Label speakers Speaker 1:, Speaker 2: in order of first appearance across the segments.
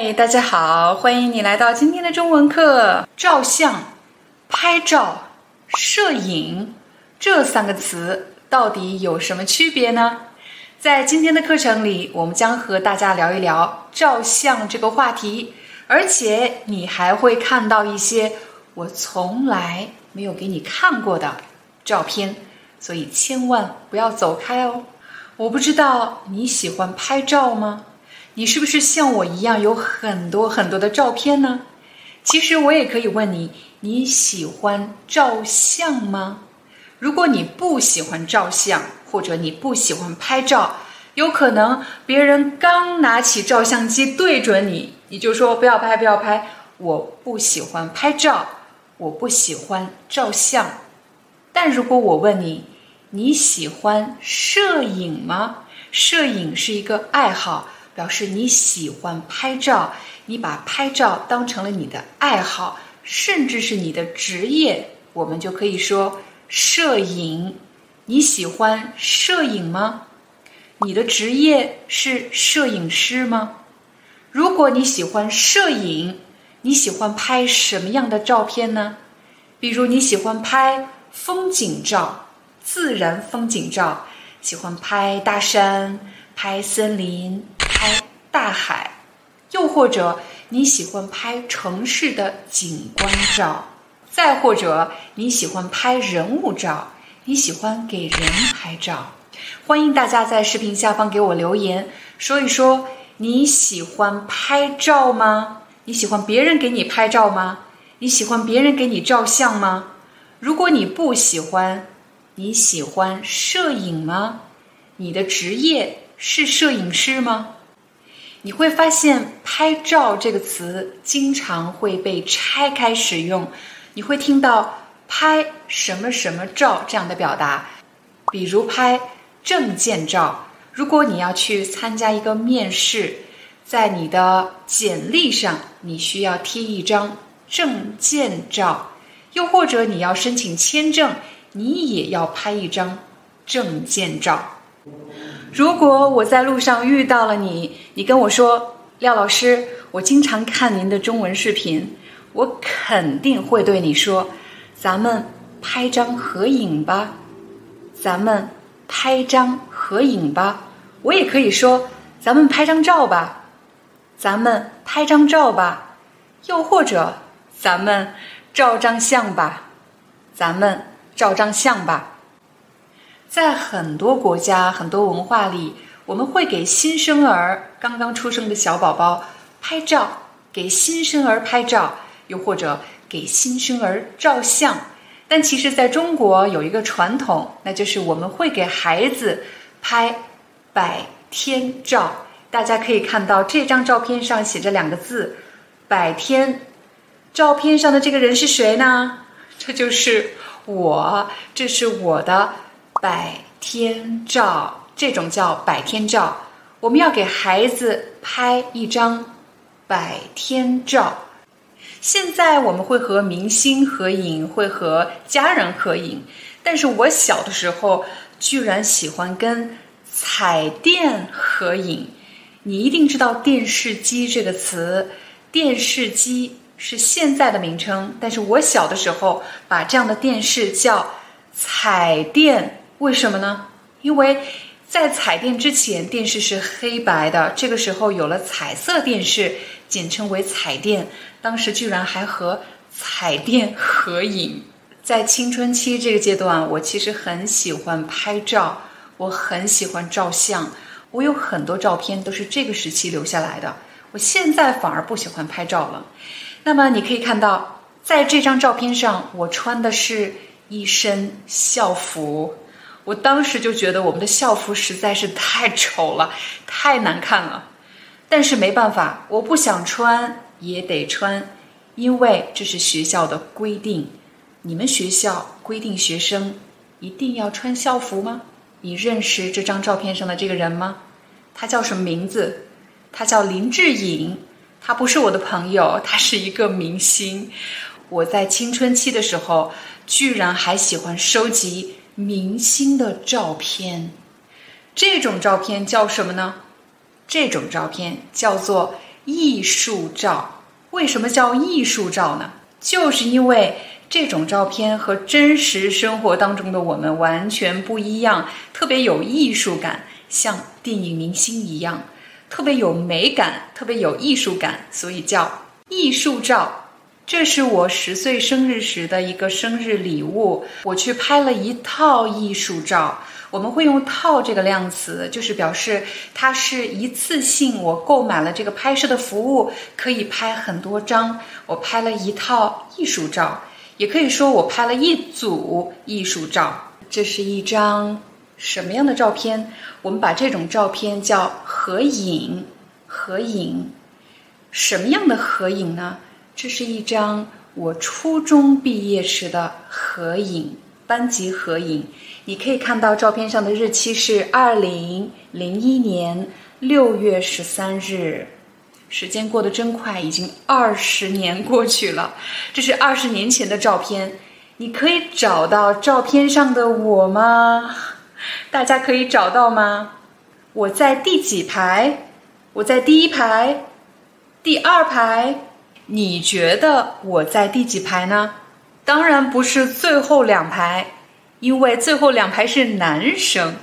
Speaker 1: 哎，大家好，欢迎你来到今天的中文课。照相、拍照、摄影这三个词到底有什么区别呢？在今天的课程里，我们将和大家聊一聊照相这个话题，而且你还会看到一些我从来没有给你看过的照片，所以千万不要走开哦。我不知道你喜欢拍照吗？你是不是像我一样有很多很多的照片呢？其实我也可以问你，你喜欢照相吗？如果你不喜欢照相，或者你不喜欢拍照，有可能别人刚拿起照相机对准你，你就说不要拍，不要拍，我不喜欢拍照，我不喜欢照相。但如果我问你，你喜欢摄影吗？摄影是一个爱好。表示你喜欢拍照，你把拍照当成了你的爱好，甚至是你的职业，我们就可以说摄影。你喜欢摄影吗？你的职业是摄影师吗？如果你喜欢摄影，你喜欢拍什么样的照片呢？比如你喜欢拍风景照、自然风景照，喜欢拍大山、拍森林。大海，又或者你喜欢拍城市的景观照，再或者你喜欢拍人物照，你喜欢给人拍照。欢迎大家在视频下方给我留言，说一说你喜欢拍照吗？你喜欢别人给你拍照吗？你喜欢别人给你照相吗？如果你不喜欢，你喜欢摄影吗？你的职业是摄影师吗？你会发现“拍照”这个词经常会被拆开使用，你会听到“拍什么什么照”这样的表达，比如拍证件照。如果你要去参加一个面试，在你的简历上你需要贴一张证件照，又或者你要申请签证，你也要拍一张证件照。如果我在路上遇到了你，你跟我说：“廖老师，我经常看您的中文视频。”我肯定会对你说：“咱们拍张合影吧，咱们拍张合影吧。”我也可以说：“咱们拍张照吧，咱们拍张照吧。”又或者：“咱们照张相吧，咱们照张相吧。”在很多国家、很多文化里，我们会给新生儿、刚刚出生的小宝宝拍照，给新生儿拍照，又或者给新生儿照相。但其实，在中国有一个传统，那就是我们会给孩子拍百天照。大家可以看到这张照片上写着两个字“百天”。照片上的这个人是谁呢？这就是我，这是我的。百天照，这种叫百天照。我们要给孩子拍一张百天照。现在我们会和明星合影，会和家人合影，但是我小的时候居然喜欢跟彩电合影。你一定知道“电视机”这个词，“电视机”是现在的名称，但是我小的时候把这样的电视叫彩电。为什么呢？因为在彩电之前，电视是黑白的。这个时候有了彩色电视，简称为彩电。当时居然还和彩电合影。在青春期这个阶段，我其实很喜欢拍照，我很喜欢照相。我有很多照片都是这个时期留下来的。我现在反而不喜欢拍照了。那么你可以看到，在这张照片上，我穿的是一身校服。我当时就觉得我们的校服实在是太丑了，太难看了。但是没办法，我不想穿也得穿，因为这是学校的规定。你们学校规定学生一定要穿校服吗？你认识这张照片上的这个人吗？他叫什么名字？他叫林志颖。他不是我的朋友，他是一个明星。我在青春期的时候，居然还喜欢收集明星的照片。这种照片叫什么呢？这种照片叫做艺术照。为什么叫艺术照呢？就是因为这种照片和真实生活当中的我们完全不一样，特别有艺术感，像电影明星一样。特别有美感，特别有艺术感，所以叫艺术照。这是我十岁生日时的一个生日礼物，我去拍了一套艺术照。我们会用“套”这个量词，就是表示它是一次性。我购买了这个拍摄的服务，可以拍很多张。我拍了一套艺术照，也可以说我拍了一组艺术照。这是一张。什么样的照片？我们把这种照片叫合影。合影，什么样的合影呢？这是一张我初中毕业时的合影，班级合影。你可以看到照片上的日期是二零零一年六月十三日。时间过得真快，已经二十年过去了。这是二十年前的照片。你可以找到照片上的我吗？大家可以找到吗？我在第几排？我在第一排，第二排。你觉得我在第几排呢？当然不是最后两排，因为最后两排是男生。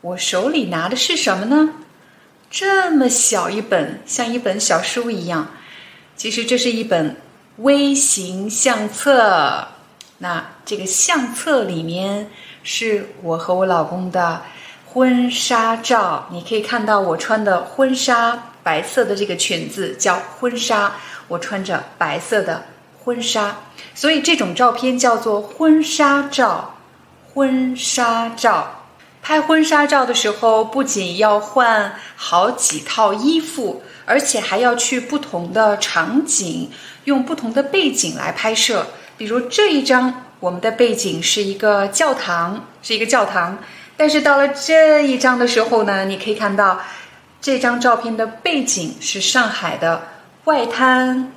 Speaker 1: 我手里拿的是什么呢？这么小一本，像一本小书一样。其实这是一本微型相册。那这个相册里面。是我和我老公的婚纱照，你可以看到我穿的婚纱白色的这个裙子叫婚纱，我穿着白色的婚纱，所以这种照片叫做婚纱照。婚纱照，拍婚纱照的时候，不仅要换好几套衣服，而且还要去不同的场景，用不同的背景来拍摄，比如这一张。我们的背景是一个教堂，是一个教堂。但是到了这一张的时候呢，你可以看到这张照片的背景是上海的外滩。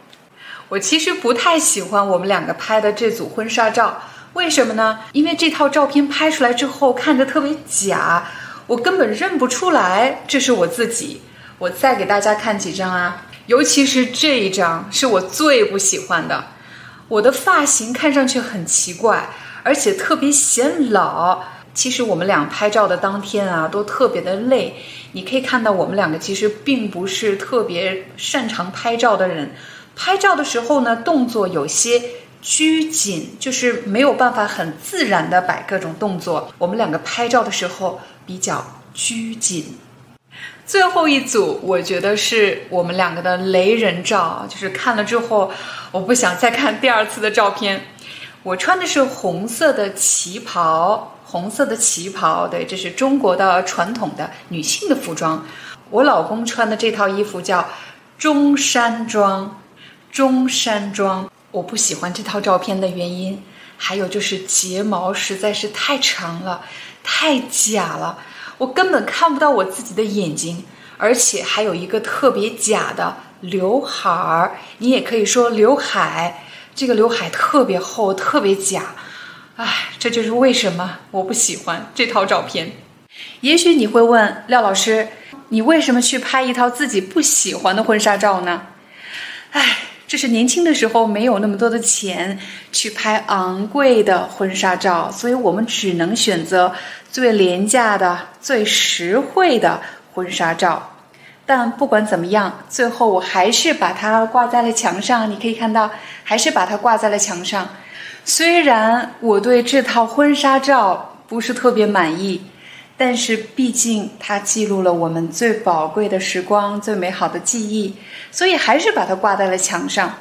Speaker 1: 我其实不太喜欢我们两个拍的这组婚纱照，为什么呢？因为这套照片拍出来之后看着特别假，我根本认不出来这是我自己。我再给大家看几张啊，尤其是这一张是我最不喜欢的。我的发型看上去很奇怪，而且特别显老。其实我们俩拍照的当天啊，都特别的累。你可以看到，我们两个其实并不是特别擅长拍照的人。拍照的时候呢，动作有些拘谨，就是没有办法很自然的摆各种动作。我们两个拍照的时候比较拘谨。最后一组，我觉得是我们两个的雷人照，就是看了之后，我不想再看第二次的照片。我穿的是红色的旗袍，红色的旗袍，对，这是中国的传统的女性的服装。我老公穿的这套衣服叫中山装，中山装。我不喜欢这套照片的原因，还有就是睫毛实在是太长了，太假了。我根本看不到我自己的眼睛，而且还有一个特别假的刘海儿，你也可以说刘海，这个刘海特别厚，特别假，唉，这就是为什么我不喜欢这套照片。也许你会问廖老师，你为什么去拍一套自己不喜欢的婚纱照呢？唉。这是年轻的时候没有那么多的钱去拍昂贵的婚纱照，所以我们只能选择最廉价的、最实惠的婚纱照。但不管怎么样，最后我还是把它挂在了墙上。你可以看到，还是把它挂在了墙上。虽然我对这套婚纱照不是特别满意。但是毕竟它记录了我们最宝贵的时光、最美好的记忆，所以还是把它挂在了墙上。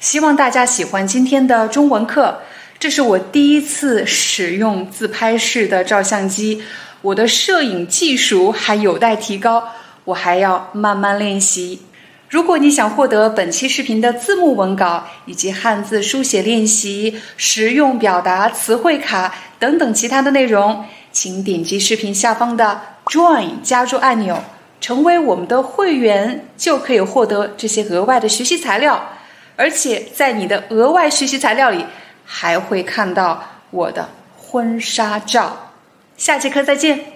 Speaker 1: 希望大家喜欢今天的中文课。这是我第一次使用自拍式的照相机，我的摄影技术还有待提高，我还要慢慢练习。如果你想获得本期视频的字幕文稿以及汉字书写练习、实用表达词汇卡等等其他的内容，请点击视频下方的 Join 加入按钮，成为我们的会员，就可以获得这些额外的学习材料。而且在你的额外学习材料里，还会看到我的婚纱照。下节课再见。